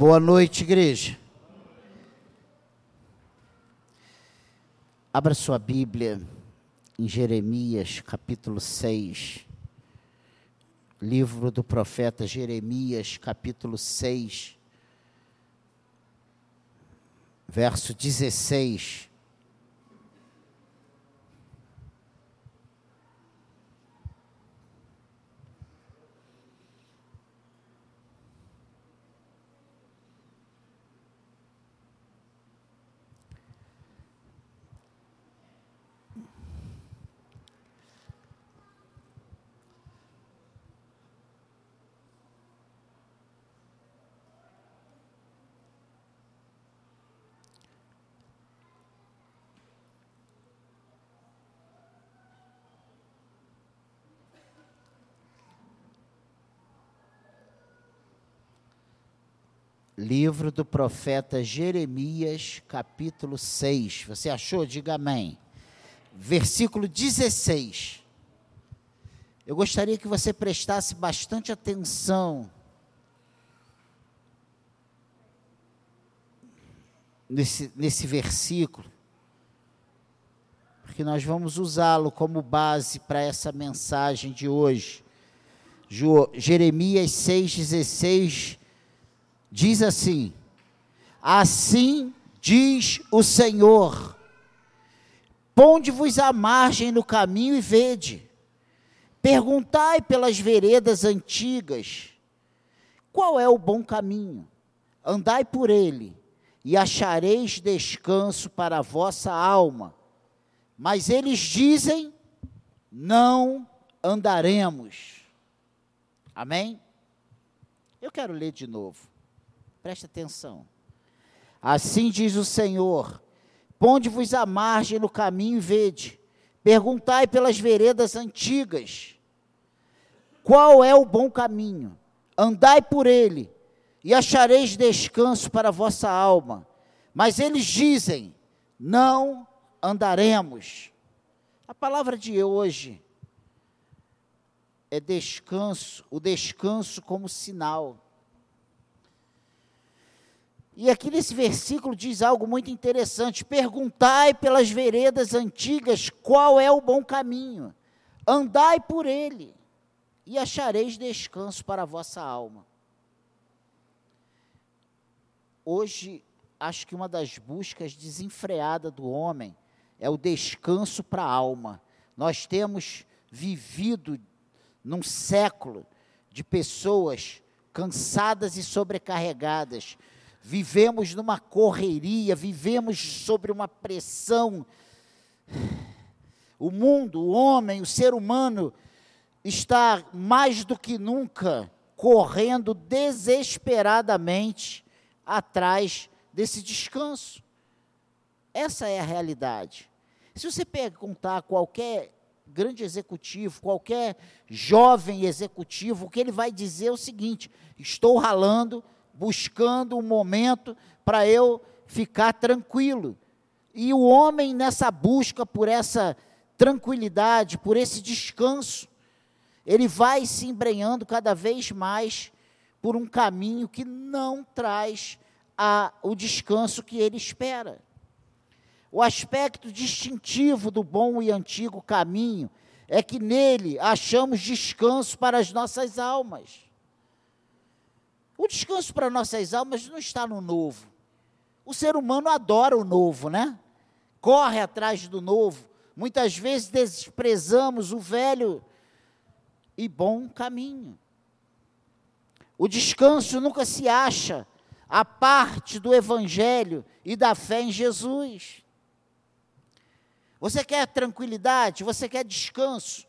Boa noite, igreja. Abra sua Bíblia em Jeremias, capítulo 6. Livro do profeta Jeremias, capítulo 6, verso 16. Livro do profeta Jeremias, capítulo 6. Você achou? Diga amém. Versículo 16. Eu gostaria que você prestasse bastante atenção nesse, nesse versículo, porque nós vamos usá-lo como base para essa mensagem de hoje. Jeremias 6,16 diz assim: Assim diz o Senhor: Ponde-vos à margem no caminho e vede. Perguntai pelas veredas antigas: Qual é o bom caminho? Andai por ele, e achareis descanso para a vossa alma. Mas eles dizem: Não andaremos. Amém? Eu quero ler de novo. Preste atenção. Assim diz o Senhor: Ponde-vos à margem no caminho e vede. Perguntai pelas veredas antigas: Qual é o bom caminho? Andai por ele, e achareis descanso para a vossa alma. Mas eles dizem: Não andaremos. A palavra de hoje é descanso, o descanso como sinal. E aqui nesse versículo diz algo muito interessante: perguntai pelas veredas antigas qual é o bom caminho, andai por ele, e achareis descanso para a vossa alma. Hoje, acho que uma das buscas desenfreadas do homem é o descanso para a alma. Nós temos vivido num século de pessoas cansadas e sobrecarregadas, vivemos numa correria, vivemos sobre uma pressão. O mundo, o homem, o ser humano está mais do que nunca correndo desesperadamente atrás desse descanso. Essa é a realidade. Se você perguntar a qualquer grande executivo, qualquer jovem executivo, o que ele vai dizer é o seguinte: estou ralando, buscando um momento para eu ficar tranquilo. E o homem, nessa busca por essa tranquilidade, por esse descanso, ele vai se embrenhando cada vez mais por um caminho que não traz a, o descanso que ele espera. O aspecto distintivo do bom e antigo caminho é que nele achamos descanso para as nossas almas. O descanso para nossas almas não está no novo. O ser humano adora o novo, né? Corre atrás do novo. Muitas vezes desprezamos o velho e bom caminho. O descanso nunca se acha a parte do evangelho e da fé em Jesus. Você quer tranquilidade? Você quer descanso?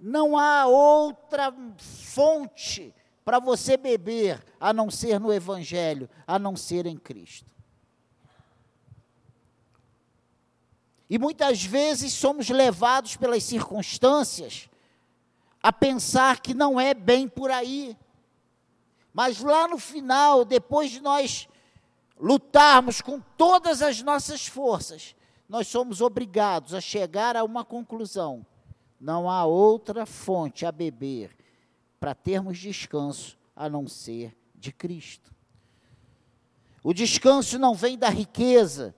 Não há outra fonte para você beber a não ser no Evangelho, a não ser em Cristo. E muitas vezes somos levados pelas circunstâncias a pensar que não é bem por aí. Mas lá no final, depois de nós lutarmos com todas as nossas forças, nós somos obrigados a chegar a uma conclusão não há outra fonte a beber para termos descanso a não ser de Cristo. O descanso não vem da riqueza,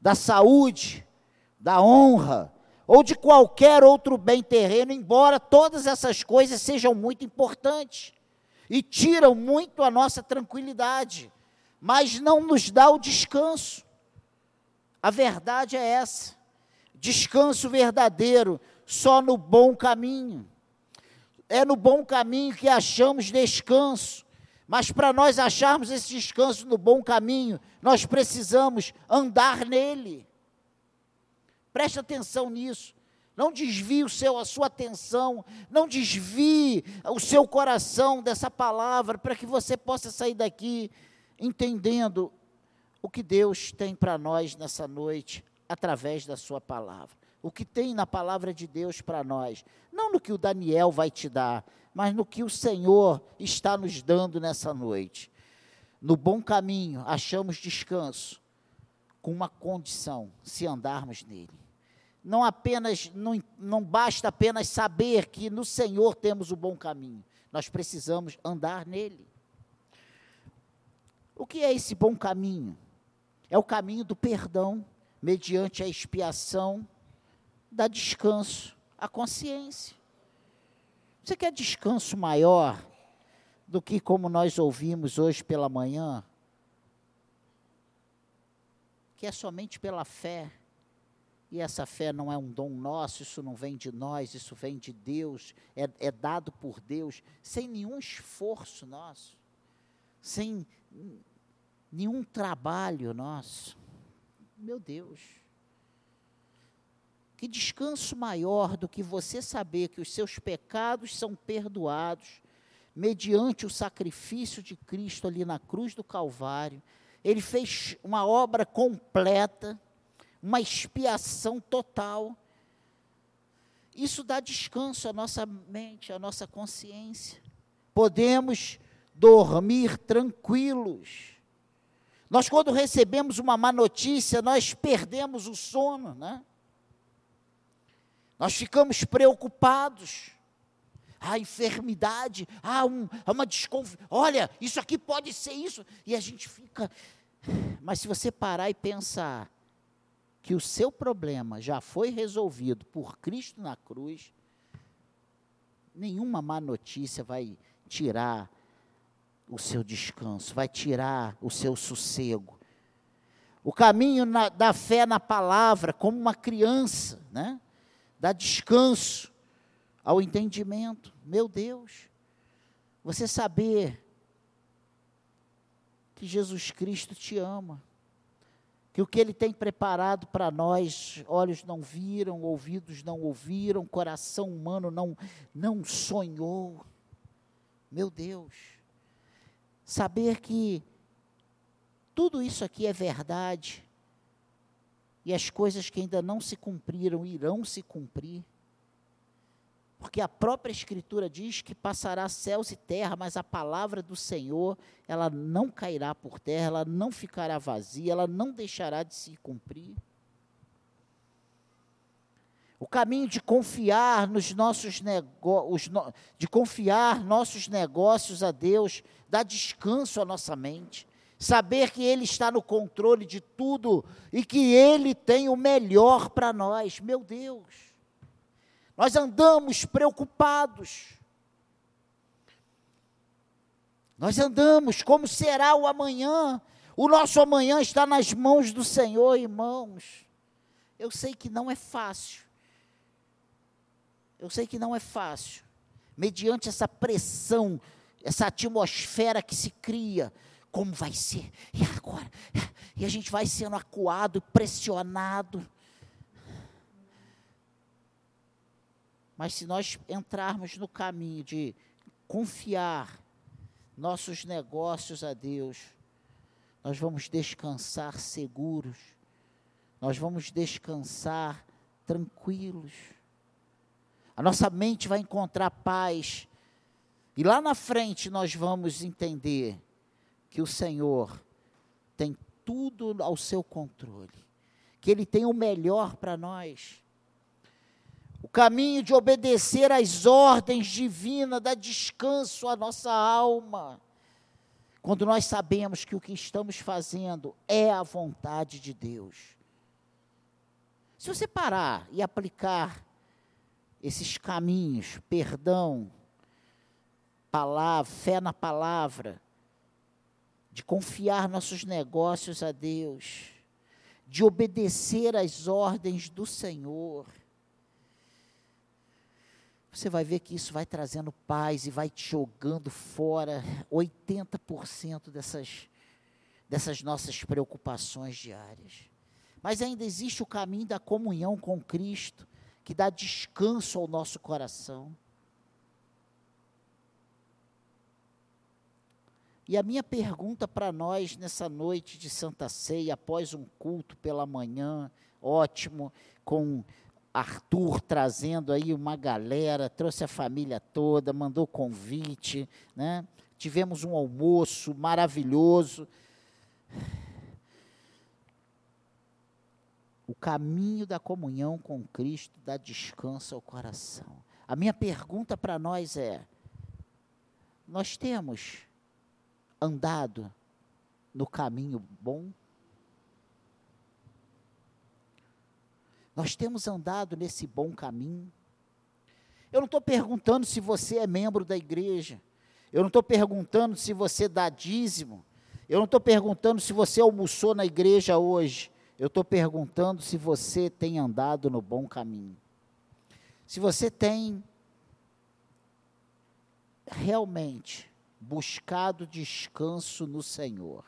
da saúde, da honra ou de qualquer outro bem terreno, embora todas essas coisas sejam muito importantes e tiram muito a nossa tranquilidade, mas não nos dá o descanso. A verdade é essa. Descanso verdadeiro só no bom caminho. É no bom caminho que achamos descanso. Mas para nós acharmos esse descanso no bom caminho, nós precisamos andar nele. Preste atenção nisso. Não desvie o seu, a sua atenção, não desvie o seu coração dessa palavra, para que você possa sair daqui entendendo o que Deus tem para nós nessa noite, através da sua palavra. O que tem na palavra de Deus para nós. Não no que o Daniel vai te dar, mas no que o Senhor está nos dando nessa noite. No bom caminho, achamos descanso, com uma condição: se andarmos nele não apenas não, não basta apenas saber que no Senhor temos o bom caminho. Nós precisamos andar nele. O que é esse bom caminho? É o caminho do perdão, mediante a expiação, da descanso, a consciência. Você quer descanso maior do que como nós ouvimos hoje pela manhã? Que é somente pela fé e essa fé não é um dom nosso, isso não vem de nós, isso vem de Deus, é, é dado por Deus, sem nenhum esforço nosso, sem nenhum trabalho nosso. Meu Deus. Que descanso maior do que você saber que os seus pecados são perdoados mediante o sacrifício de Cristo ali na cruz do Calvário. Ele fez uma obra completa uma expiação total. Isso dá descanso à nossa mente, à nossa consciência. Podemos dormir tranquilos. Nós, quando recebemos uma má notícia, nós perdemos o sono, né? Nós ficamos preocupados. A enfermidade, há um, uma desconfiança. Olha, isso aqui pode ser isso. E a gente fica. Mas se você parar e pensar, que o seu problema já foi resolvido por Cristo na cruz, nenhuma má notícia vai tirar o seu descanso, vai tirar o seu sossego. O caminho na, da fé na palavra, como uma criança, né? Dá descanso ao entendimento. Meu Deus, você saber que Jesus Cristo te ama que o que Ele tem preparado para nós, olhos não viram, ouvidos não ouviram, coração humano não, não sonhou. Meu Deus, saber que tudo isso aqui é verdade, e as coisas que ainda não se cumpriram irão se cumprir, porque a própria Escritura diz que passará céus e terra, mas a palavra do Senhor, ela não cairá por terra, ela não ficará vazia, ela não deixará de se cumprir. O caminho de confiar nos nossos negócios, de confiar nossos negócios a Deus, dá descanso à nossa mente. Saber que Ele está no controle de tudo e que Ele tem o melhor para nós. Meu Deus. Nós andamos preocupados. Nós andamos como será o amanhã. O nosso amanhã está nas mãos do Senhor, irmãos. Eu sei que não é fácil. Eu sei que não é fácil. Mediante essa pressão, essa atmosfera que se cria, como vai ser? E agora? E a gente vai sendo acuado, pressionado. Mas se nós entrarmos no caminho de confiar nossos negócios a Deus, nós vamos descansar seguros, nós vamos descansar tranquilos. A nossa mente vai encontrar paz, e lá na frente nós vamos entender que o Senhor tem tudo ao seu controle, que Ele tem o melhor para nós o caminho de obedecer às ordens divinas, dá descanso à nossa alma. Quando nós sabemos que o que estamos fazendo é a vontade de Deus. Se você parar e aplicar esses caminhos, perdão, palavra, fé na palavra, de confiar nossos negócios a Deus, de obedecer às ordens do Senhor, você vai ver que isso vai trazendo paz e vai te jogando fora 80% dessas, dessas nossas preocupações diárias. Mas ainda existe o caminho da comunhão com Cristo, que dá descanso ao nosso coração. E a minha pergunta para nós nessa noite de Santa Ceia, após um culto pela manhã, ótimo, com Arthur trazendo aí uma galera, trouxe a família toda, mandou convite, né? Tivemos um almoço maravilhoso. O caminho da comunhão com Cristo dá descanso ao coração. A minha pergunta para nós é: nós temos andado no caminho bom? Nós temos andado nesse bom caminho. Eu não estou perguntando se você é membro da igreja. Eu não estou perguntando se você dá dízimo. Eu não estou perguntando se você almoçou na igreja hoje. Eu estou perguntando se você tem andado no bom caminho. Se você tem realmente buscado descanso no Senhor.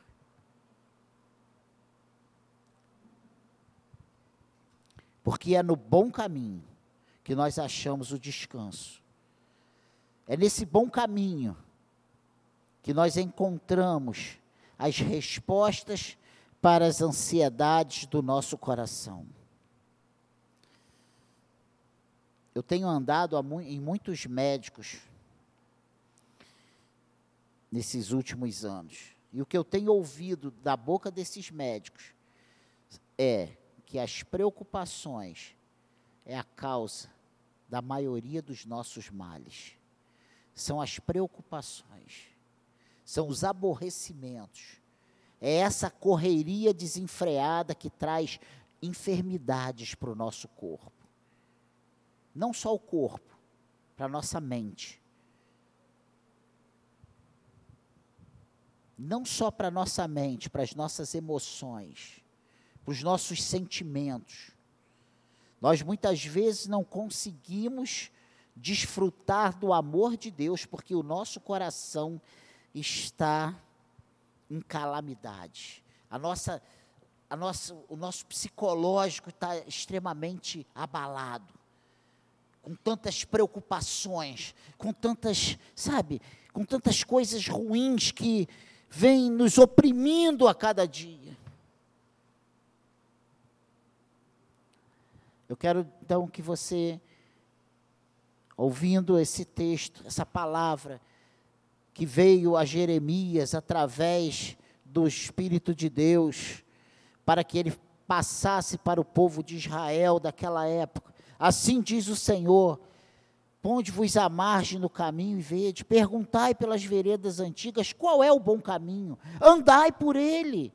Porque é no bom caminho que nós achamos o descanso. É nesse bom caminho que nós encontramos as respostas para as ansiedades do nosso coração. Eu tenho andado em muitos médicos nesses últimos anos. E o que eu tenho ouvido da boca desses médicos é que as preocupações é a causa da maioria dos nossos males. São as preocupações, são os aborrecimentos. É essa correria desenfreada que traz enfermidades para o nosso corpo. Não só o corpo, para a nossa mente. Não só para nossa mente, para as nossas emoções para os nossos sentimentos. Nós muitas vezes não conseguimos desfrutar do amor de Deus porque o nosso coração está em calamidade. A nossa, a nossa, o nosso psicológico está extremamente abalado, com tantas preocupações, com tantas, sabe, com tantas coisas ruins que vêm nos oprimindo a cada dia. Eu quero então que você, ouvindo esse texto, essa palavra que veio a Jeremias através do Espírito de Deus, para que ele passasse para o povo de Israel daquela época. Assim diz o Senhor: Ponde-vos à margem no caminho e vede, perguntai pelas veredas antigas qual é o bom caminho, andai por ele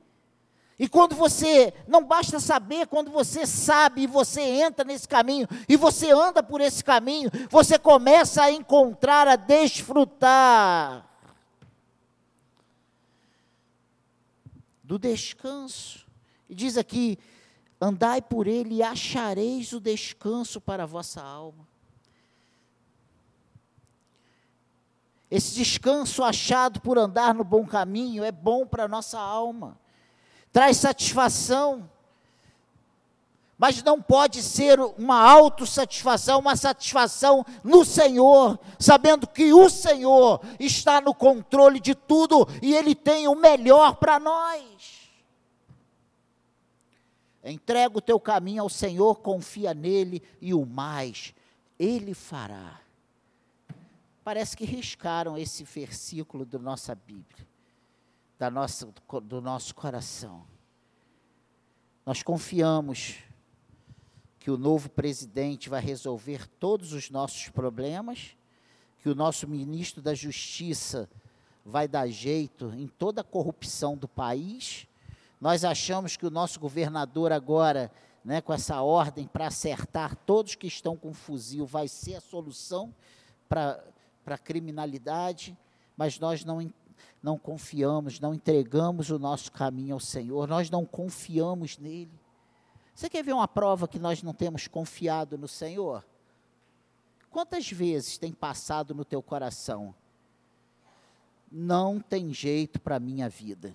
e quando você, não basta saber, quando você sabe e você entra nesse caminho, e você anda por esse caminho, você começa a encontrar, a desfrutar do descanso. E diz aqui: andai por ele e achareis o descanso para a vossa alma. Esse descanso achado por andar no bom caminho é bom para a nossa alma traz satisfação, mas não pode ser uma autossatisfação, uma satisfação no Senhor, sabendo que o Senhor está no controle de tudo e Ele tem o melhor para nós. Entrega o teu caminho ao Senhor, confia nele e o mais Ele fará. Parece que riscaram esse versículo da nossa Bíblia da nossa, do nosso coração. Nós confiamos que o novo presidente vai resolver todos os nossos problemas, que o nosso ministro da Justiça vai dar jeito em toda a corrupção do país. Nós achamos que o nosso governador agora, né, com essa ordem para acertar todos que estão com fuzil, vai ser a solução para a criminalidade, mas nós não, não confiamos, não entregamos o nosso caminho ao Senhor, nós não confiamos nele. Você quer ver uma prova que nós não temos confiado no Senhor? Quantas vezes tem passado no teu coração? Não tem jeito para a minha vida.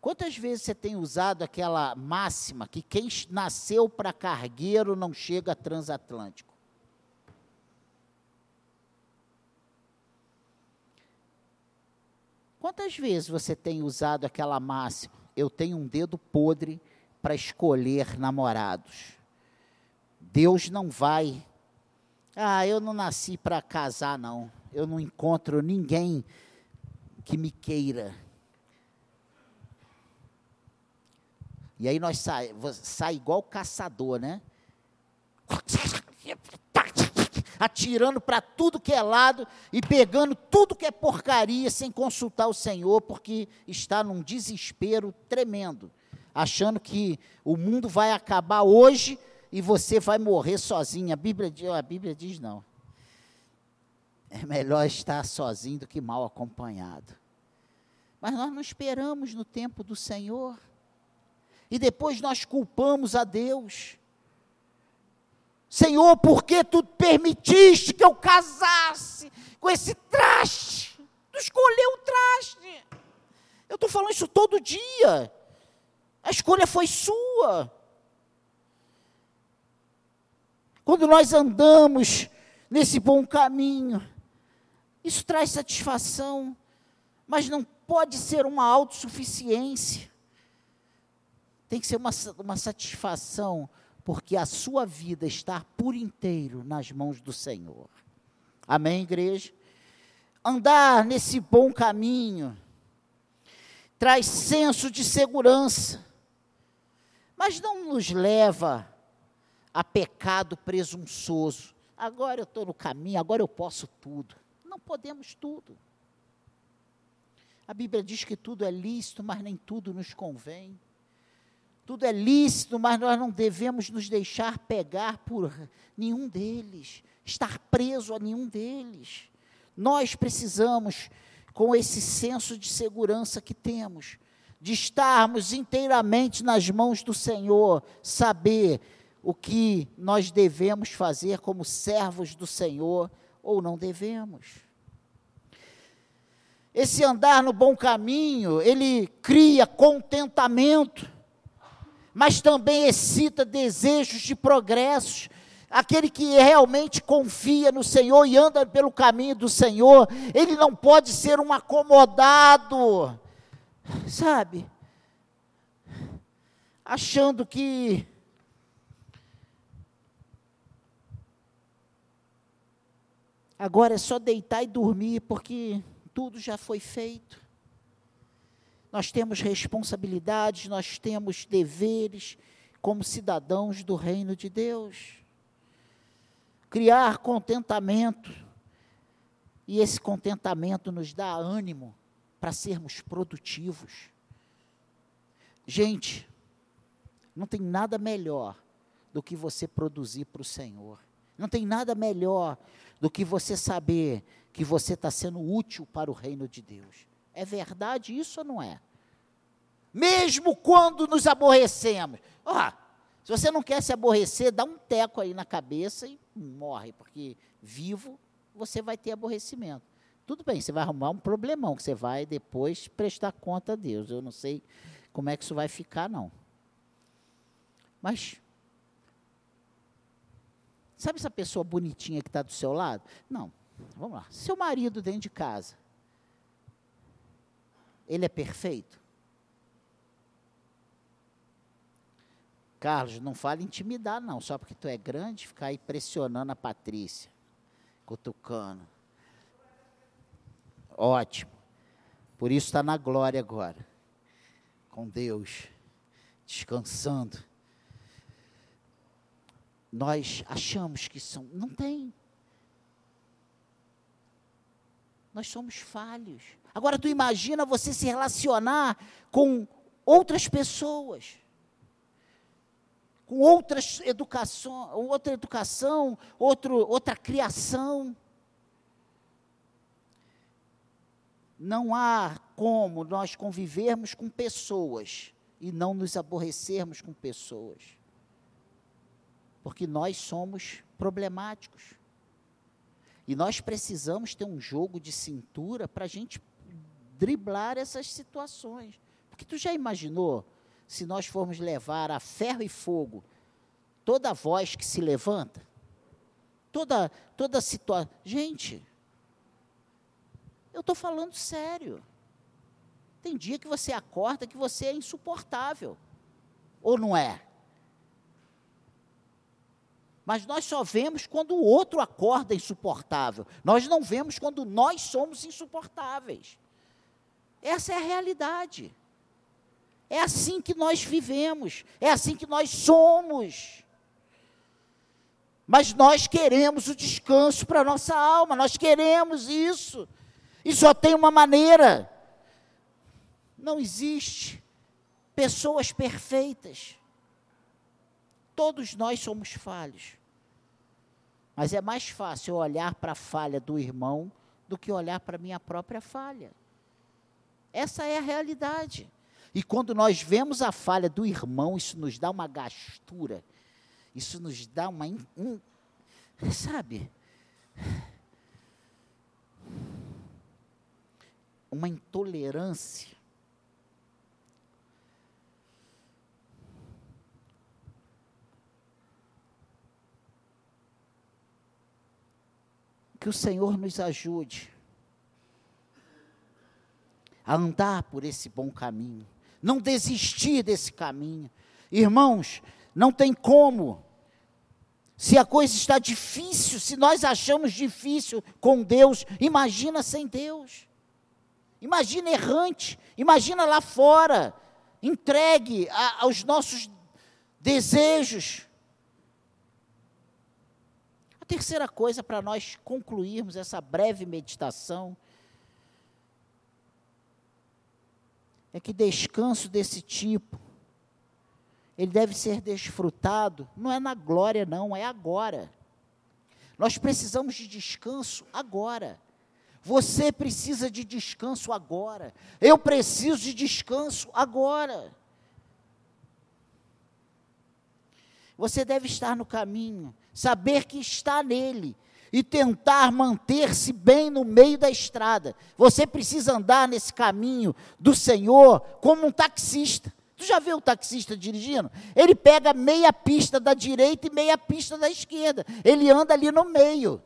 Quantas vezes você tem usado aquela máxima que quem nasceu para cargueiro não chega transatlântico? Quantas vezes você tem usado aquela máxima? eu tenho um dedo podre para escolher namorados. Deus não vai. Ah, eu não nasci para casar, não. Eu não encontro ninguém que me queira. E aí nós sai, sai igual caçador, né? Atirando para tudo que é lado e pegando tudo que é porcaria sem consultar o Senhor, porque está num desespero tremendo, achando que o mundo vai acabar hoje e você vai morrer sozinho. A Bíblia, a Bíblia diz não. É melhor estar sozinho do que mal acompanhado. Mas nós não esperamos no tempo do Senhor. E depois nós culpamos a Deus. Senhor, por que tu permitiste que eu casasse com esse traste? Tu escolheu o traste. Eu estou falando isso todo dia. A escolha foi sua. Quando nós andamos nesse bom caminho, isso traz satisfação, mas não pode ser uma autossuficiência. Tem que ser uma, uma satisfação porque a sua vida está por inteiro nas mãos do Senhor. Amém, igreja? Andar nesse bom caminho traz senso de segurança, mas não nos leva a pecado presunçoso. Agora eu estou no caminho, agora eu posso tudo. Não podemos tudo. A Bíblia diz que tudo é lícito, mas nem tudo nos convém. Tudo é lícito, mas nós não devemos nos deixar pegar por nenhum deles, estar preso a nenhum deles. Nós precisamos, com esse senso de segurança que temos, de estarmos inteiramente nas mãos do Senhor, saber o que nós devemos fazer como servos do Senhor ou não devemos. Esse andar no bom caminho, ele cria contentamento mas também excita desejos de progressos. Aquele que realmente confia no Senhor e anda pelo caminho do Senhor, ele não pode ser um acomodado, sabe? Achando que agora é só deitar e dormir, porque tudo já foi feito nós temos responsabilidades, nós temos deveres como cidadãos do reino de Deus. Criar contentamento, e esse contentamento nos dá ânimo para sermos produtivos. Gente, não tem nada melhor do que você produzir para o Senhor. Não tem nada melhor do que você saber que você está sendo útil para o reino de Deus. É verdade isso ou não é? Mesmo quando nos aborrecemos. Ó, se você não quer se aborrecer, dá um teco aí na cabeça e morre, porque vivo você vai ter aborrecimento. Tudo bem, você vai arrumar um problemão que você vai depois prestar conta a Deus. Eu não sei como é que isso vai ficar, não. Mas, sabe essa pessoa bonitinha que está do seu lado? Não, vamos lá. Seu marido dentro de casa, ele é perfeito? Carlos, não fala intimidar, não, só porque tu é grande, ficar aí pressionando a Patrícia, cutucando. Ótimo. Por isso está na glória agora. Com Deus. descansando. Nós achamos que são. Não tem. Nós somos falhos. Agora tu imagina você se relacionar com outras pessoas, com outras educação, outra educação, outro, outra criação. Não há como nós convivermos com pessoas e não nos aborrecermos com pessoas. Porque nós somos problemáticos. E nós precisamos ter um jogo de cintura para a gente driblar essas situações. Porque tu já imaginou se nós formos levar a ferro e fogo toda voz que se levanta? Toda, toda situação. Gente, eu estou falando sério. Tem dia que você acorda que você é insuportável. Ou não é? Mas nós só vemos quando o outro acorda insuportável. Nós não vemos quando nós somos insuportáveis. Essa é a realidade. É assim que nós vivemos. É assim que nós somos. Mas nós queremos o descanso para a nossa alma. Nós queremos isso. E só tem uma maneira. Não existe pessoas perfeitas. Todos nós somos falhos. Mas é mais fácil olhar para a falha do irmão do que olhar para a minha própria falha. Essa é a realidade. E quando nós vemos a falha do irmão, isso nos dá uma gastura. Isso nos dá uma. Um, sabe? Uma intolerância. Que o Senhor nos ajude a andar por esse bom caminho, não desistir desse caminho. Irmãos, não tem como. Se a coisa está difícil, se nós achamos difícil com Deus, imagina sem Deus. Imagina errante, imagina lá fora, entregue a, aos nossos desejos. Terceira coisa para nós concluirmos essa breve meditação é que descanso desse tipo ele deve ser desfrutado, não é na glória, não, é agora. Nós precisamos de descanso agora. Você precisa de descanso agora. Eu preciso de descanso agora. Você deve estar no caminho, saber que está nele e tentar manter-se bem no meio da estrada. Você precisa andar nesse caminho do Senhor como um taxista. Tu já viu o taxista dirigindo? Ele pega meia pista da direita e meia pista da esquerda. Ele anda ali no meio.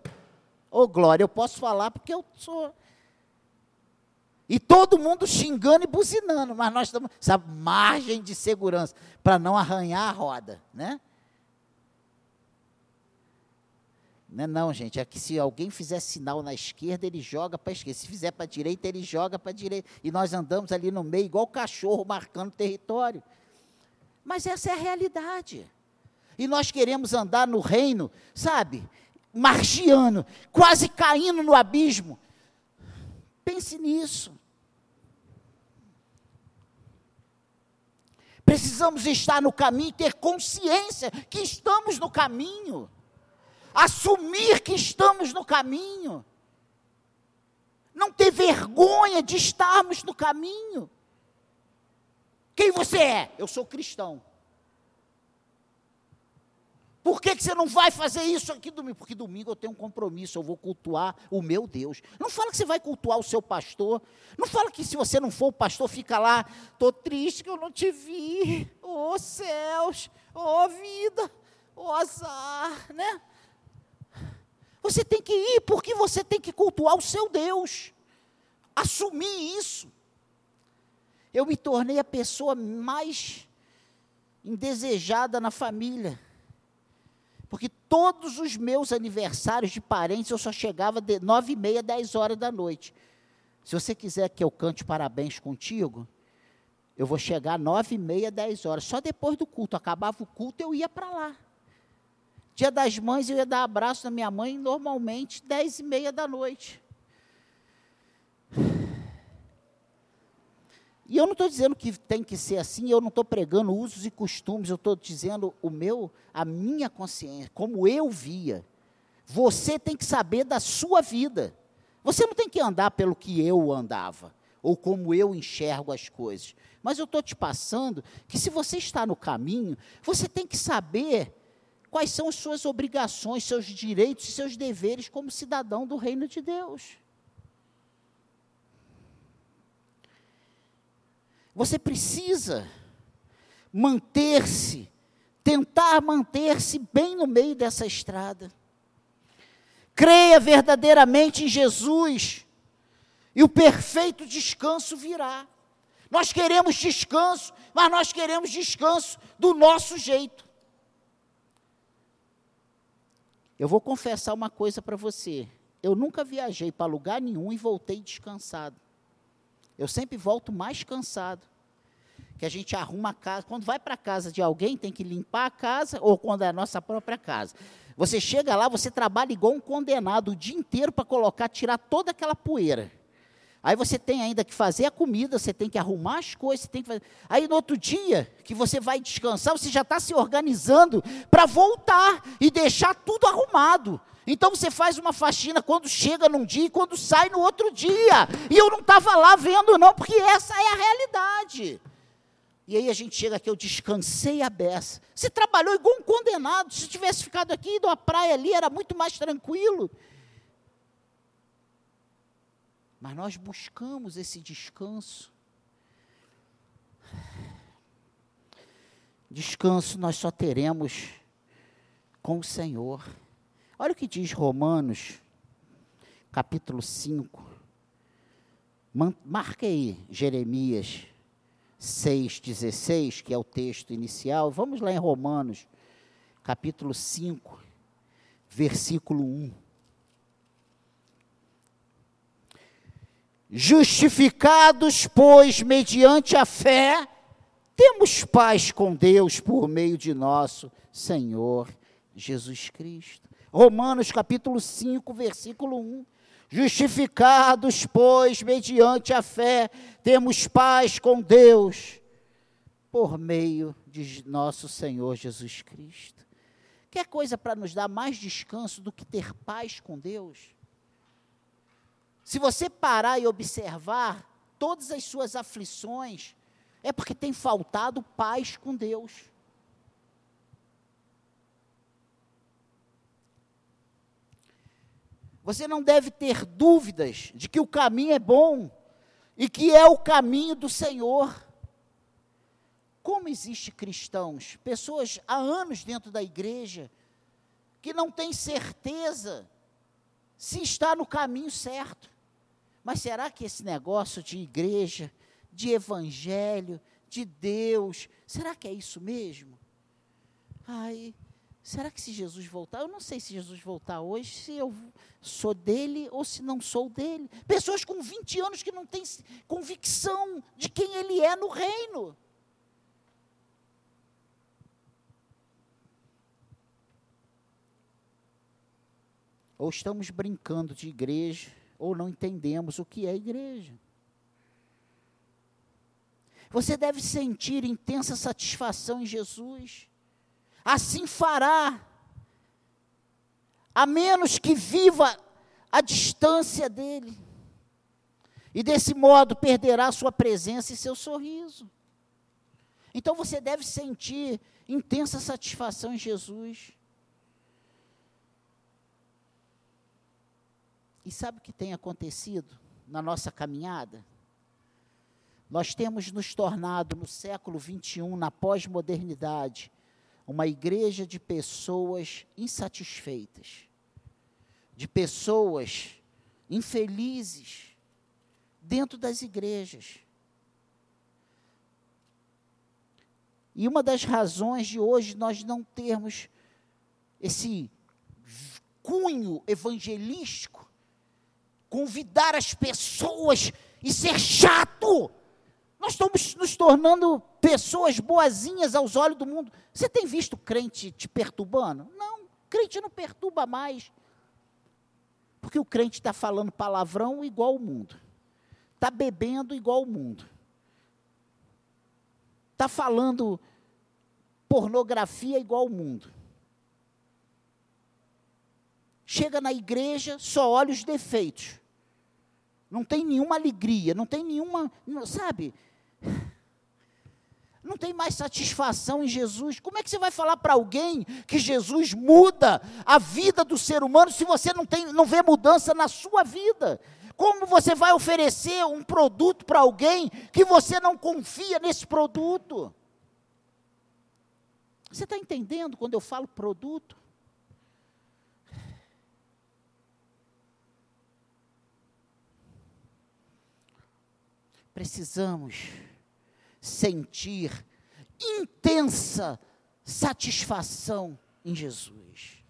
Ô, oh, Glória, eu posso falar porque eu sou. E todo mundo xingando e buzinando, mas nós estamos, essa margem de segurança para não arranhar a roda, né? Não é não, gente. É que se alguém fizer sinal na esquerda, ele joga para a esquerda. Se fizer para a direita, ele joga para a direita. E nós andamos ali no meio, igual cachorro, marcando território. Mas essa é a realidade. E nós queremos andar no reino, sabe? Margiano, quase caindo no abismo. Pense nisso. Precisamos estar no caminho, ter consciência que estamos no caminho assumir que estamos no caminho, não ter vergonha de estarmos no caminho. Quem você é? Eu sou cristão. Por que, que você não vai fazer isso aqui domingo? Porque domingo eu tenho um compromisso, eu vou cultuar o meu Deus. Não fala que você vai cultuar o seu pastor. Não fala que se você não for o pastor, fica lá, estou triste que eu não te vi. Oh céus, oh vida, oh azar, né? Você tem que ir porque você tem que cultuar o seu Deus. Assumir isso. Eu me tornei a pessoa mais indesejada na família. Porque todos os meus aniversários de parentes eu só chegava de nove e meia, dez horas da noite. Se você quiser que eu cante parabéns contigo, eu vou chegar nove e meia, dez horas. Só depois do culto, acabava o culto, eu ia para lá. Dia das mães, eu ia dar abraço na minha mãe, normalmente, dez e meia da noite. E eu não estou dizendo que tem que ser assim, eu não estou pregando usos e costumes, eu estou dizendo o meu, a minha consciência, como eu via. Você tem que saber da sua vida. Você não tem que andar pelo que eu andava, ou como eu enxergo as coisas. Mas eu estou te passando que se você está no caminho, você tem que saber quais são as suas obrigações, seus direitos e seus deveres como cidadão do reino de Deus. Você precisa manter-se, tentar manter-se bem no meio dessa estrada. Creia verdadeiramente em Jesus, e o perfeito descanso virá. Nós queremos descanso, mas nós queremos descanso do nosso jeito. Eu vou confessar uma coisa para você. Eu nunca viajei para lugar nenhum e voltei descansado. Eu sempre volto mais cansado. Que a gente arruma a casa. Quando vai para a casa de alguém, tem que limpar a casa, ou quando é a nossa própria casa. Você chega lá, você trabalha igual um condenado o dia inteiro para colocar, tirar toda aquela poeira. Aí você tem ainda que fazer a comida, você tem que arrumar as coisas, você tem que fazer. Aí no outro dia que você vai descansar, você já está se organizando para voltar e deixar tudo arrumado. Então você faz uma faxina quando chega num dia e quando sai no outro dia. E eu não estava lá vendo, não, porque essa é a realidade. E aí a gente chega aqui, eu descansei a beça. Você trabalhou igual um condenado. Se tivesse ficado aqui, ido à praia ali, era muito mais tranquilo. Mas nós buscamos esse descanso. Descanso nós só teremos com o Senhor. Olha o que diz Romanos, capítulo 5. Marque aí, Jeremias 6,16, que é o texto inicial. Vamos lá em Romanos, capítulo 5, versículo 1. Justificados, pois, mediante a fé, temos paz com Deus por meio de nosso Senhor Jesus Cristo. Romanos capítulo 5, versículo 1. Justificados, pois, mediante a fé, temos paz com Deus, por meio de nosso Senhor Jesus Cristo. Quer coisa para nos dar mais descanso do que ter paz com Deus? Se você parar e observar todas as suas aflições, é porque tem faltado paz com Deus. Você não deve ter dúvidas de que o caminho é bom e que é o caminho do Senhor. Como existe cristãos, pessoas há anos dentro da igreja, que não têm certeza se está no caminho certo. Mas será que esse negócio de igreja, de evangelho, de Deus, será que é isso mesmo? Ai, Será que se Jesus voltar, eu não sei se Jesus voltar hoje, se eu sou dele ou se não sou dele. Pessoas com 20 anos que não têm convicção de quem ele é no reino. Ou estamos brincando de igreja, ou não entendemos o que é igreja. Você deve sentir intensa satisfação em Jesus assim fará, a menos que viva a distância dele. E desse modo perderá sua presença e seu sorriso. Então você deve sentir intensa satisfação em Jesus. E sabe o que tem acontecido na nossa caminhada? Nós temos nos tornado no século 21, na pós-modernidade, uma igreja de pessoas insatisfeitas, de pessoas infelizes dentro das igrejas. E uma das razões de hoje nós não termos esse cunho evangelístico, convidar as pessoas e ser chato, Nós estamos nos tornando pessoas boazinhas aos olhos do mundo. Você tem visto crente te perturbando? Não, crente não perturba mais. Porque o crente está falando palavrão igual o mundo. Está bebendo igual o mundo. Está falando pornografia igual o mundo. Chega na igreja, só olha os defeitos. Não tem nenhuma alegria, não tem nenhuma, sabe? Não tem mais satisfação em Jesus. Como é que você vai falar para alguém que Jesus muda a vida do ser humano se você não, tem, não vê mudança na sua vida? Como você vai oferecer um produto para alguém que você não confia nesse produto? Você está entendendo quando eu falo produto? Precisamos sentir intensa satisfação em Jesus.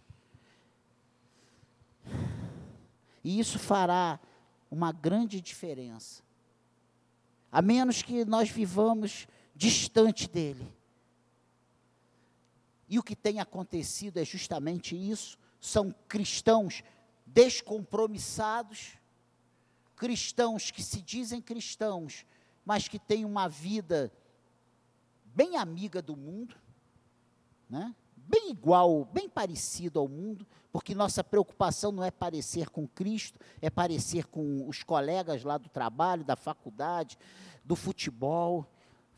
E isso fará uma grande diferença. A menos que nós vivamos distante dele. E o que tem acontecido é justamente isso: são cristãos descompromissados, cristãos que se dizem cristãos, mas que têm uma vida bem amiga do mundo, né? bem igual, bem parecido ao mundo, porque nossa preocupação não é parecer com Cristo, é parecer com os colegas lá do trabalho, da faculdade, do futebol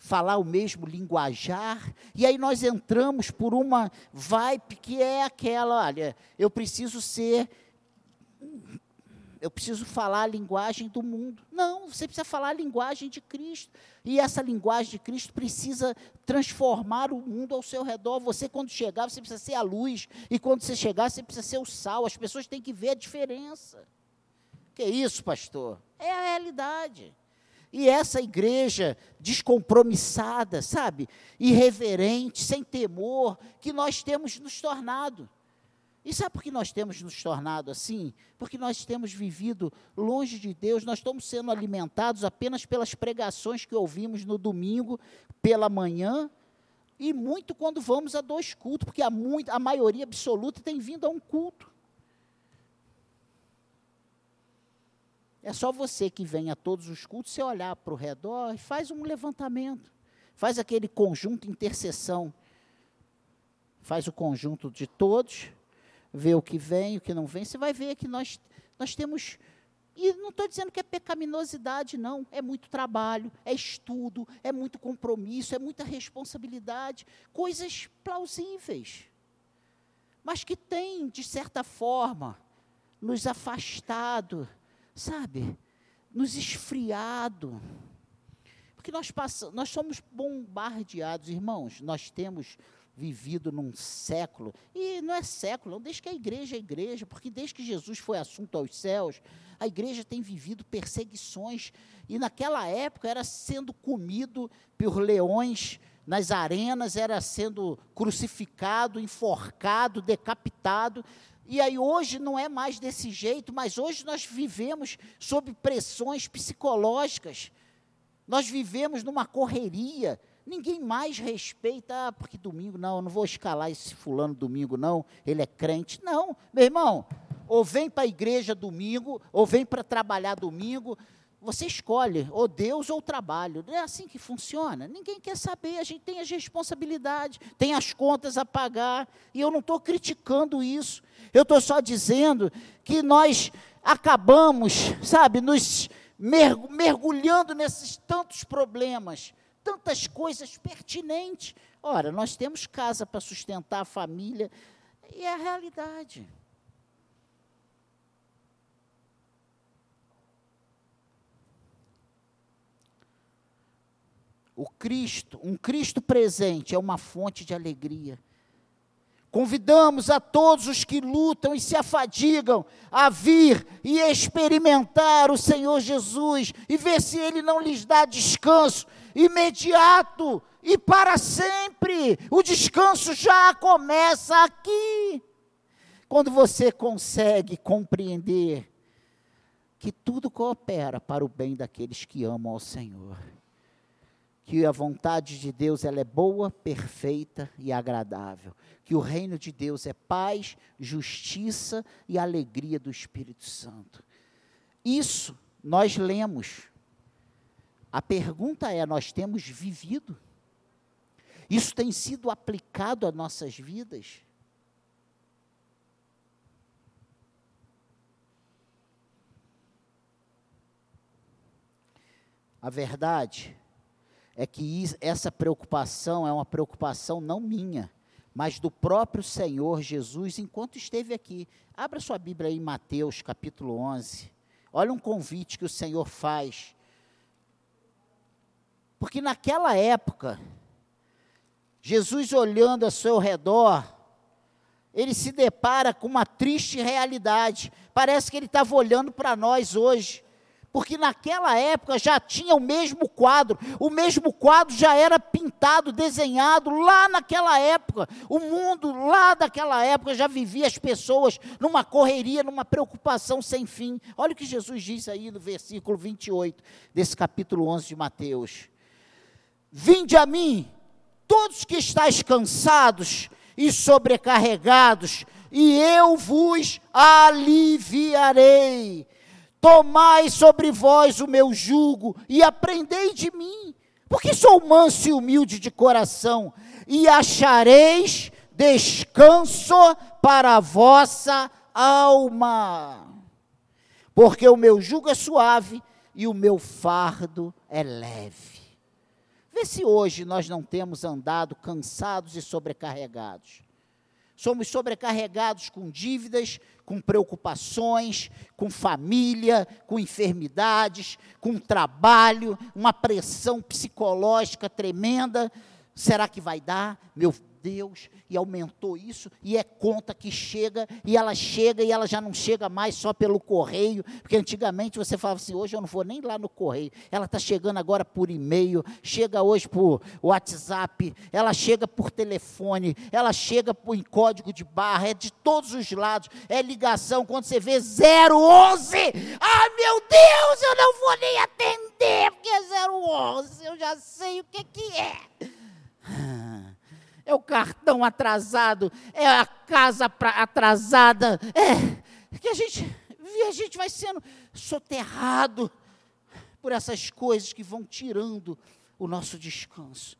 falar o mesmo linguajar, e aí nós entramos por uma vibe que é aquela, olha, eu preciso ser eu preciso falar a linguagem do mundo. Não, você precisa falar a linguagem de Cristo. E essa linguagem de Cristo precisa transformar o mundo ao seu redor. Você, quando chegar, você precisa ser a luz. E quando você chegar, você precisa ser o sal. As pessoas têm que ver a diferença. Que isso, pastor? É a realidade. E essa igreja descompromissada, sabe? Irreverente, sem temor, que nós temos nos tornado. E sabe por que nós temos nos tornado assim? Porque nós temos vivido longe de Deus, nós estamos sendo alimentados apenas pelas pregações que ouvimos no domingo pela manhã, e muito quando vamos a dois cultos, porque a, muito, a maioria absoluta tem vindo a um culto. É só você que vem a todos os cultos, você olhar para o redor e faz um levantamento. Faz aquele conjunto intercessão. Faz o conjunto de todos, vê o que vem, o que não vem. Você vai ver que nós, nós temos. E não estou dizendo que é pecaminosidade, não. É muito trabalho, é estudo, é muito compromisso, é muita responsabilidade. Coisas plausíveis. Mas que tem, de certa forma, nos afastado sabe, nos esfriado. Porque nós passamos, nós somos bombardeados, irmãos, nós temos vivido num século, e não é século, desde que a igreja é igreja, porque desde que Jesus foi assunto aos céus, a igreja tem vivido perseguições, e naquela época era sendo comido por leões nas arenas, era sendo crucificado, enforcado, decapitado, e aí hoje não é mais desse jeito, mas hoje nós vivemos sob pressões psicológicas. Nós vivemos numa correria. Ninguém mais respeita, ah, porque domingo, não, eu não vou escalar esse fulano domingo, não, ele é crente. Não, meu irmão, ou vem para a igreja domingo, ou vem para trabalhar domingo, você escolhe ou Deus ou trabalho. Não é assim que funciona. Ninguém quer saber, a gente tem as responsabilidades, tem as contas a pagar, e eu não estou criticando isso. Eu estou só dizendo que nós acabamos, sabe, nos mergulhando nesses tantos problemas, tantas coisas pertinentes. Ora, nós temos casa para sustentar a família, e é a realidade. O Cristo, um Cristo presente, é uma fonte de alegria. Convidamos a todos os que lutam e se afadigam a vir e experimentar o Senhor Jesus e ver se Ele não lhes dá descanso imediato e para sempre. O descanso já começa aqui. Quando você consegue compreender que tudo coopera para o bem daqueles que amam ao Senhor que a vontade de Deus ela é boa, perfeita e agradável. Que o reino de Deus é paz, justiça e alegria do Espírito Santo. Isso nós lemos. A pergunta é: nós temos vivido? Isso tem sido aplicado às nossas vidas? A verdade é que essa preocupação é uma preocupação não minha, mas do próprio Senhor Jesus enquanto esteve aqui. Abra sua Bíblia aí em Mateus capítulo 11. Olha um convite que o Senhor faz. Porque naquela época, Jesus olhando ao seu redor, ele se depara com uma triste realidade. Parece que ele estava olhando para nós hoje porque naquela época já tinha o mesmo quadro, o mesmo quadro já era pintado, desenhado lá naquela época. O mundo lá daquela época já vivia as pessoas numa correria, numa preocupação sem fim. Olha o que Jesus diz aí no versículo 28 desse capítulo 11 de Mateus: Vinde a mim, todos que estáis cansados e sobrecarregados, e eu vos aliviarei. Tomai sobre vós o meu jugo e aprendei de mim, porque sou manso e humilde de coração, e achareis descanso para a vossa alma. Porque o meu jugo é suave e o meu fardo é leve. Vê se hoje nós não temos andado cansados e sobrecarregados. Somos sobrecarregados com dívidas, com preocupações, com família, com enfermidades, com trabalho, uma pressão psicológica tremenda. Será que vai dar? Meu Deus e aumentou isso, e é conta que chega, e ela chega, e ela já não chega mais só pelo correio, porque antigamente você falava assim: hoje eu não vou nem lá no correio, ela está chegando agora por e-mail, chega hoje por WhatsApp, ela chega por telefone, ela chega por, em código de barra, é de todos os lados, é ligação, quando você vê 011, ah meu Deus, eu não vou nem atender, porque é 011, eu já sei o que, que é. É o cartão atrasado, é a casa atrasada, é que a gente, a gente vai sendo soterrado por essas coisas que vão tirando o nosso descanso.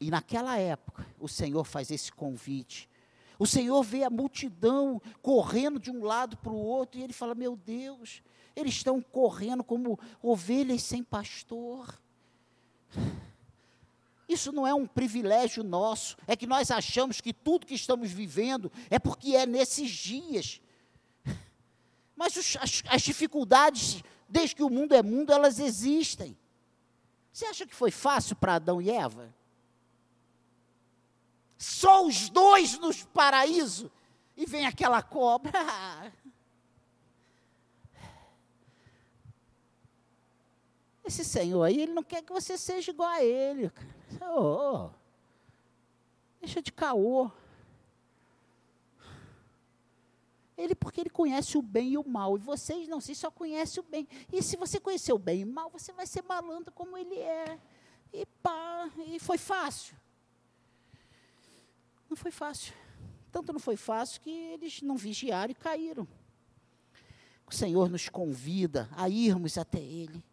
E naquela época, o Senhor faz esse convite. O Senhor vê a multidão correndo de um lado para o outro e ele fala: Meu Deus, eles estão correndo como ovelhas sem pastor. Isso não é um privilégio nosso, é que nós achamos que tudo que estamos vivendo é porque é nesses dias. Mas os, as, as dificuldades, desde que o mundo é mundo, elas existem. Você acha que foi fácil para Adão e Eva? Só os dois no paraíso e vem aquela cobra. Esse Senhor aí, ele não quer que você seja igual a ele. Oh, deixa de caô. Ele, porque ele conhece o bem e o mal. E vocês não, vocês só conhecem o bem. E se você conhecer o bem e o mal, você vai ser malandro como ele é. E pá, e foi fácil. Não foi fácil. Tanto não foi fácil que eles não vigiaram e caíram. O Senhor nos convida a irmos até Ele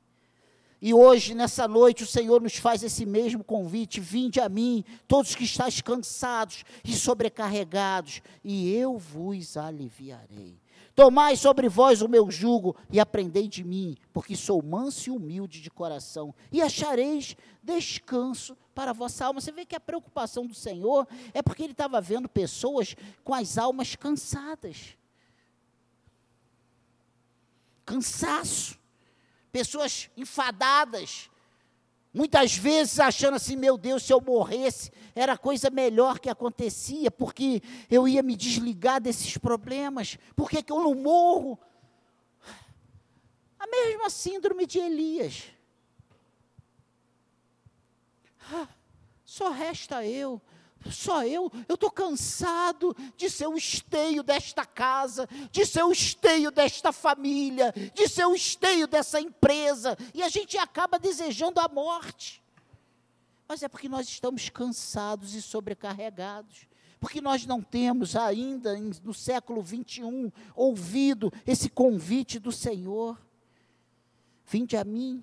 e hoje, nessa noite, o Senhor nos faz esse mesmo convite: vinde a mim, todos que estáis cansados e sobrecarregados, e eu vos aliviarei. Tomai sobre vós o meu jugo e aprendei de mim, porque sou manso e humilde de coração, e achareis descanso para a vossa alma. Você vê que a preocupação do Senhor é porque ele estava vendo pessoas com as almas cansadas. Cansaço pessoas enfadadas, muitas vezes achando assim: meu Deus, se eu morresse, era a coisa melhor que acontecia, porque eu ia me desligar desses problemas, por que, que eu não morro? A mesma síndrome de Elias. Ah, só resta eu, só eu, eu estou cansado de ser o esteio desta casa, de ser o esteio desta família, de ser o esteio dessa empresa, e a gente acaba desejando a morte. Mas é porque nós estamos cansados e sobrecarregados. Porque nós não temos ainda, no século 21, ouvido esse convite do Senhor. Vinde a mim.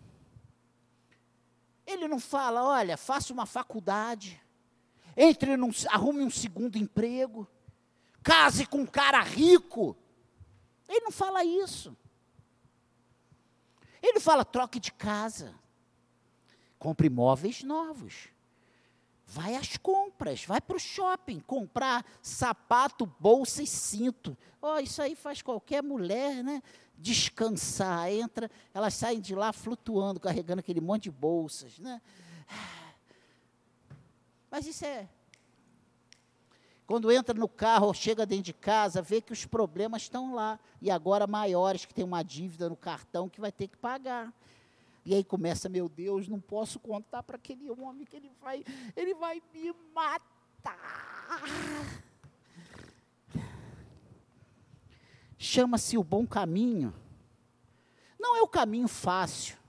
Ele não fala, olha, faça uma faculdade, entre num, arrume um segundo emprego, case com um cara rico. Ele não fala isso. Ele fala, troque de casa, compre imóveis novos. Vai às compras, vai para o shopping comprar sapato, bolsa e cinto. Oh, isso aí faz qualquer mulher, né? Descansar, entra, elas saem de lá flutuando, carregando aquele monte de bolsas, né? Mas isso é. Quando entra no carro chega dentro de casa, vê que os problemas estão lá. E agora maiores, que tem uma dívida no cartão que vai ter que pagar. E aí começa, meu Deus, não posso contar para aquele homem que ele vai, ele vai me matar. Chama-se o bom caminho. Não é o caminho fácil.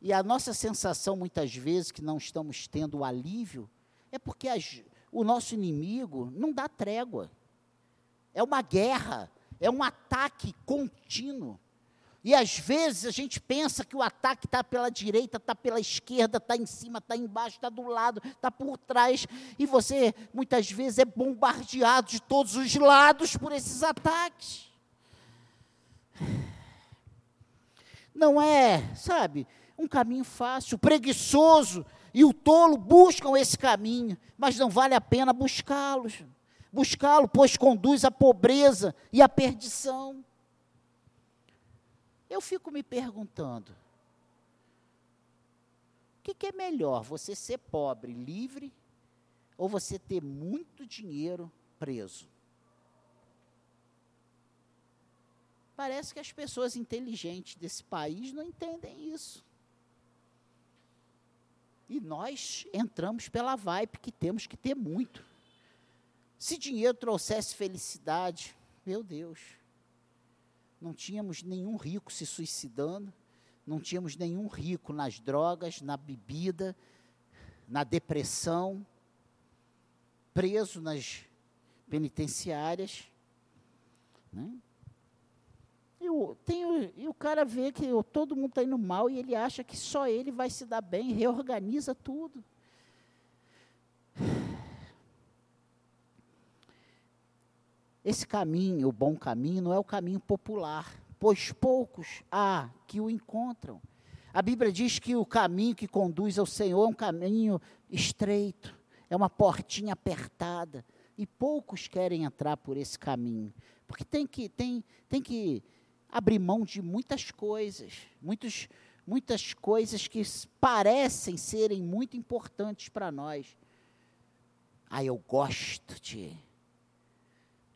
E a nossa sensação, muitas vezes, que não estamos tendo o alívio, é porque as, o nosso inimigo não dá trégua. É uma guerra, é um ataque contínuo. E às vezes a gente pensa que o ataque está pela direita, está pela esquerda, está em cima, está embaixo, está do lado, está por trás. E você muitas vezes é bombardeado de todos os lados por esses ataques. Não é, sabe, um caminho fácil. Preguiçoso e o tolo buscam esse caminho, mas não vale a pena buscá-los. Buscá-lo, pois conduz à pobreza e à perdição. Eu fico me perguntando: o que, que é melhor, você ser pobre, livre, ou você ter muito dinheiro preso? Parece que as pessoas inteligentes desse país não entendem isso. E nós entramos pela vibe que temos que ter muito. Se dinheiro trouxesse felicidade, meu Deus, não tínhamos nenhum rico se suicidando, não tínhamos nenhum rico nas drogas, na bebida, na depressão, preso nas penitenciárias. Né? O, tem, e o cara vê que todo mundo está indo mal e ele acha que só ele vai se dar bem, reorganiza tudo. Esse caminho, o bom caminho, não é o caminho popular, pois poucos há que o encontram. A Bíblia diz que o caminho que conduz ao Senhor é um caminho estreito, é uma portinha apertada, e poucos querem entrar por esse caminho, porque tem que, tem, tem que abrir mão de muitas coisas, muitos, muitas coisas que parecem serem muito importantes para nós. Ah, eu gosto de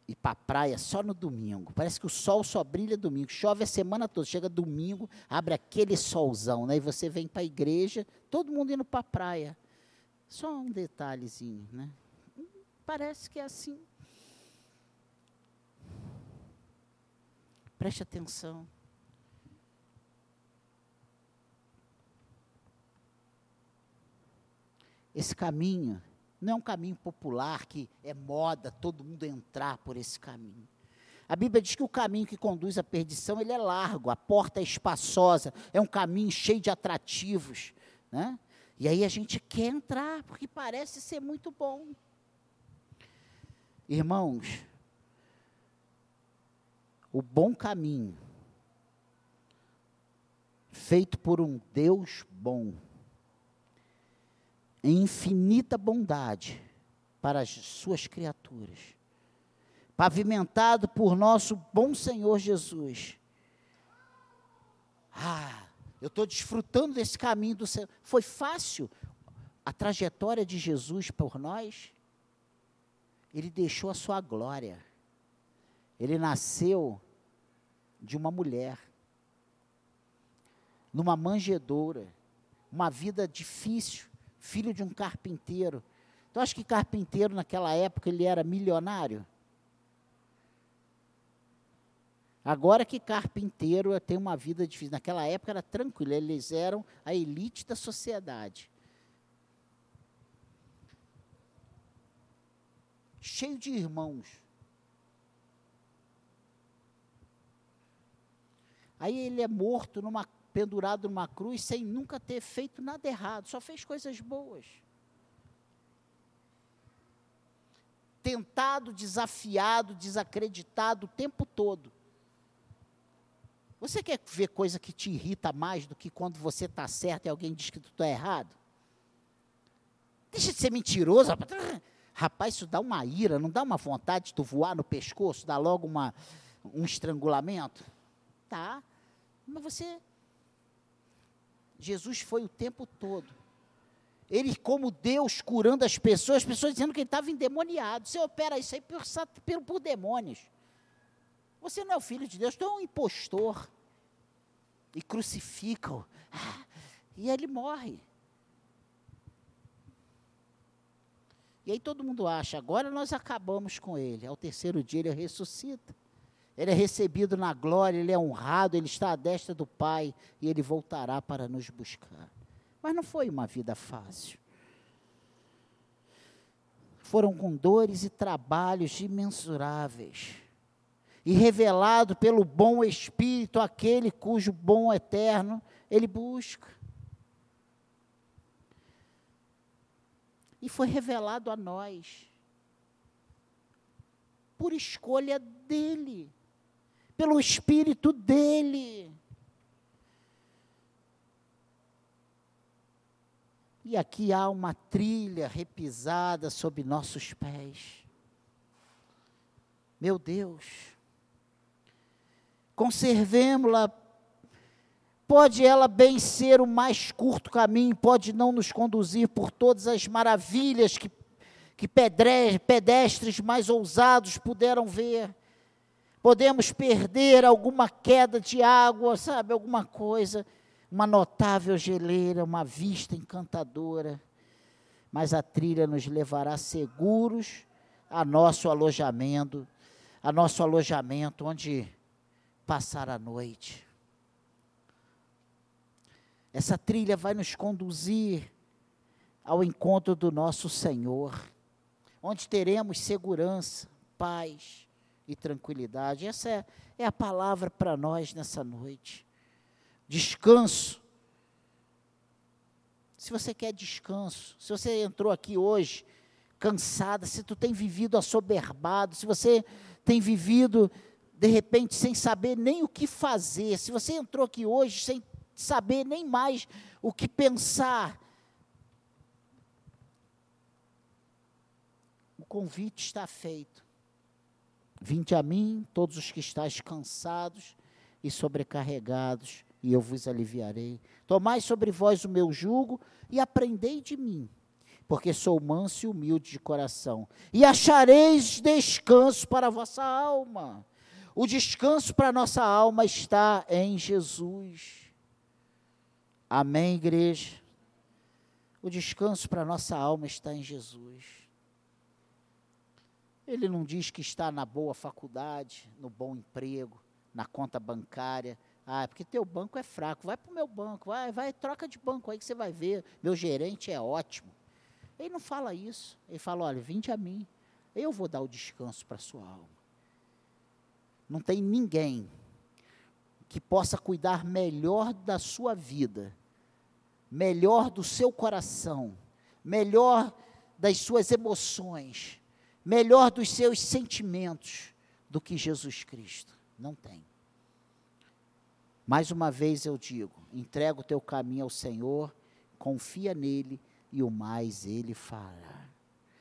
ir para a praia só no domingo. Parece que o sol só brilha domingo. Chove a semana toda. Chega domingo, abre aquele solzão, né? E você vem para a igreja, todo mundo indo para a praia. Só um detalhezinho, né? Parece que é assim. Preste atenção. Esse caminho não é um caminho popular que é moda todo mundo entrar por esse caminho. A Bíblia diz que o caminho que conduz à perdição ele é largo, a porta é espaçosa, é um caminho cheio de atrativos, né? E aí a gente quer entrar porque parece ser muito bom. Irmãos, o bom caminho feito por um Deus bom em infinita bondade para as suas criaturas, pavimentado por nosso bom Senhor Jesus. Ah, eu estou desfrutando desse caminho do Senhor. Foi fácil a trajetória de Jesus por nós? Ele deixou a sua glória. Ele nasceu de uma mulher, numa manjedoura, uma vida difícil, filho de um carpinteiro. Então, acho que carpinteiro naquela época ele era milionário. Agora que carpinteiro tem uma vida difícil. Naquela época era tranquilo, eles eram a elite da sociedade. Cheio de irmãos. Aí ele é morto, numa, pendurado numa cruz, sem nunca ter feito nada errado, só fez coisas boas. Tentado, desafiado, desacreditado o tempo todo. Você quer ver coisa que te irrita mais do que quando você está certo e alguém diz que tu está errado? Deixa de ser mentiroso, rapaz. Isso dá uma ira, não dá uma vontade de tu voar no pescoço, dá logo uma, um estrangulamento? Tá. Mas você. Jesus foi o tempo todo. Ele, como Deus, curando as pessoas, as pessoas dizendo que ele estava endemoniado. Você opera isso aí por, por, demônios. Você não é o filho de Deus, tu é um impostor. E crucificam. Ah, e ele morre. E aí todo mundo acha, agora nós acabamos com ele. Ao terceiro dia ele ressuscita. Ele é recebido na glória, ele é honrado, ele está à destra do Pai e ele voltará para nos buscar. Mas não foi uma vida fácil. Foram com dores e trabalhos imensuráveis. E revelado pelo bom Espírito, aquele cujo bom eterno ele busca. E foi revelado a nós, por escolha dele pelo Espírito dele. E aqui há uma trilha repisada sob nossos pés. Meu Deus, conservemos-la. Pode ela bem ser o mais curto caminho, pode não nos conduzir por todas as maravilhas que, que pedestres mais ousados puderam ver podemos perder alguma queda de água, sabe, alguma coisa, uma notável geleira, uma vista encantadora, mas a trilha nos levará seguros a nosso alojamento, a nosso alojamento onde passar a noite. Essa trilha vai nos conduzir ao encontro do nosso Senhor, onde teremos segurança, paz, e tranquilidade. Essa é, é a palavra para nós nessa noite. Descanso. Se você quer descanso, se você entrou aqui hoje cansada, se tu tem vivido assoberbado, se você tem vivido de repente sem saber nem o que fazer, se você entrou aqui hoje sem saber nem mais o que pensar, o convite está feito. Vinde a mim, todos os que estáis cansados e sobrecarregados, e eu vos aliviarei. Tomai sobre vós o meu jugo e aprendei de mim, porque sou manso e humilde de coração, e achareis descanso para a vossa alma. O descanso para a nossa alma está em Jesus. Amém, igreja? O descanso para a nossa alma está em Jesus. Ele não diz que está na boa faculdade, no bom emprego, na conta bancária. Ah, é porque teu banco é fraco. Vai para o meu banco, vai, vai, troca de banco aí que você vai ver. Meu gerente é ótimo. Ele não fala isso. Ele fala: olha, vinde a mim. Eu vou dar o descanso para sua alma. Não tem ninguém que possa cuidar melhor da sua vida, melhor do seu coração, melhor das suas emoções, melhor dos seus sentimentos do que Jesus Cristo. Não tem. Mais uma vez eu digo: entrega o teu caminho ao Senhor, confia nele e o mais ele fará.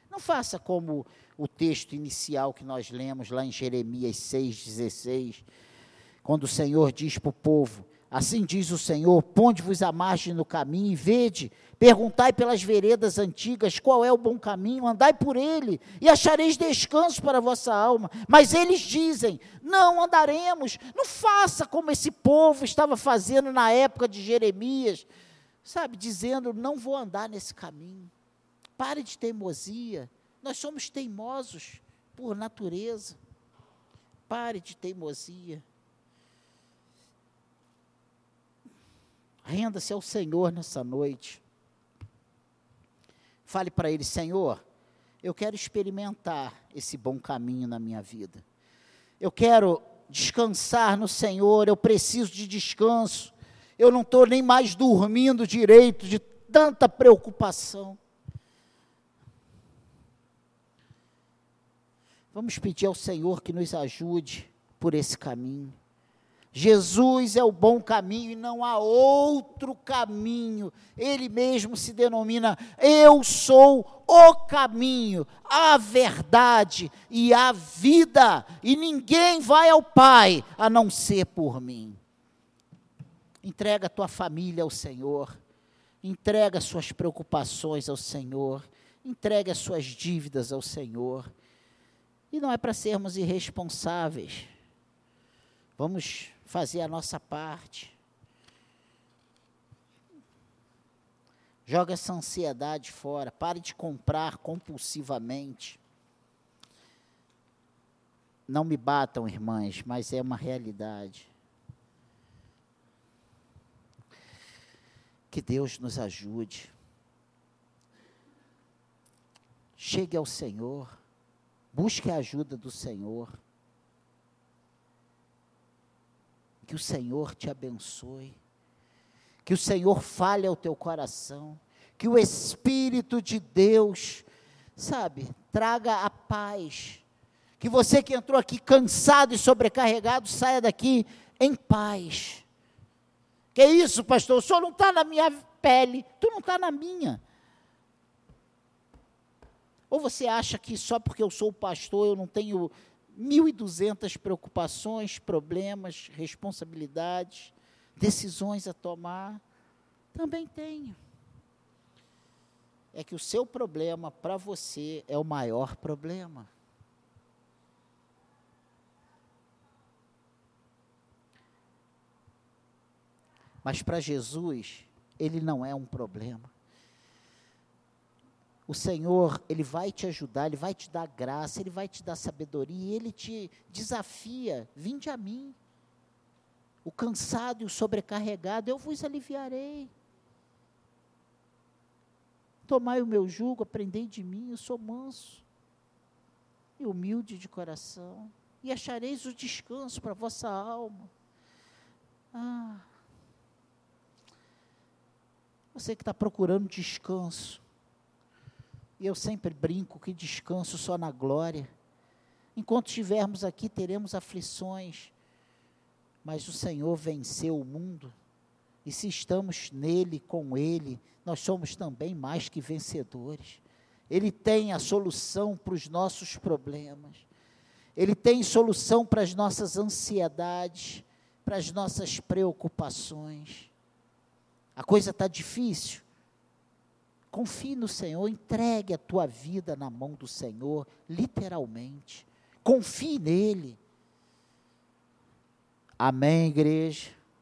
Não faça como o texto inicial que nós lemos lá em Jeremias 6,16, quando o Senhor diz para o povo: Assim diz o Senhor: ponde-vos à margem do caminho e vede, perguntai pelas veredas antigas qual é o bom caminho, andai por ele e achareis descanso para a vossa alma. Mas eles dizem: não andaremos. Não faça como esse povo estava fazendo na época de Jeremias, sabe, dizendo: não vou andar nesse caminho. Pare de teimosia. Nós somos teimosos por natureza. Pare de teimosia. Renda-se ao Senhor nessa noite. Fale para Ele: Senhor, eu quero experimentar esse bom caminho na minha vida. Eu quero descansar no Senhor, eu preciso de descanso. Eu não estou nem mais dormindo direito de tanta preocupação. Vamos pedir ao Senhor que nos ajude por esse caminho. Jesus é o bom caminho e não há outro caminho. Ele mesmo se denomina: Eu sou o caminho, a verdade e a vida, e ninguém vai ao Pai a não ser por mim. Entrega a tua família ao Senhor, entrega as suas preocupações ao Senhor, entrega as suas dívidas ao Senhor. E não é para sermos irresponsáveis. Vamos fazer a nossa parte. Joga essa ansiedade fora. Pare de comprar compulsivamente. Não me batam, irmãs, mas é uma realidade. Que Deus nos ajude. Chegue ao Senhor. Busque a ajuda do Senhor. Que o Senhor te abençoe. Que o Senhor fale ao teu coração. Que o Espírito de Deus, sabe, traga a paz. Que você que entrou aqui cansado e sobrecarregado, saia daqui em paz. Que isso, pastor? O senhor não está na minha pele, tu não está na minha. Ou você acha que só porque eu sou pastor eu não tenho 1.200 preocupações, problemas, responsabilidades, decisões a tomar. Também tenho. É que o seu problema para você é o maior problema. Mas para Jesus, ele não é um problema o Senhor, Ele vai te ajudar, Ele vai te dar graça, Ele vai te dar sabedoria, Ele te desafia: vinde a mim. O cansado e o sobrecarregado, eu vos aliviarei. Tomai o meu jugo, aprendei de mim, eu sou manso e humilde de coração, e achareis o descanso para a vossa alma. Ah, você que está procurando descanso, e eu sempre brinco que descanso só na glória. Enquanto estivermos aqui, teremos aflições, mas o Senhor venceu o mundo, e se estamos nele, com ele, nós somos também mais que vencedores. Ele tem a solução para os nossos problemas, ele tem solução para as nossas ansiedades, para as nossas preocupações. A coisa está difícil, Confie no Senhor, entregue a tua vida na mão do Senhor, literalmente. Confie nele. Amém, igreja.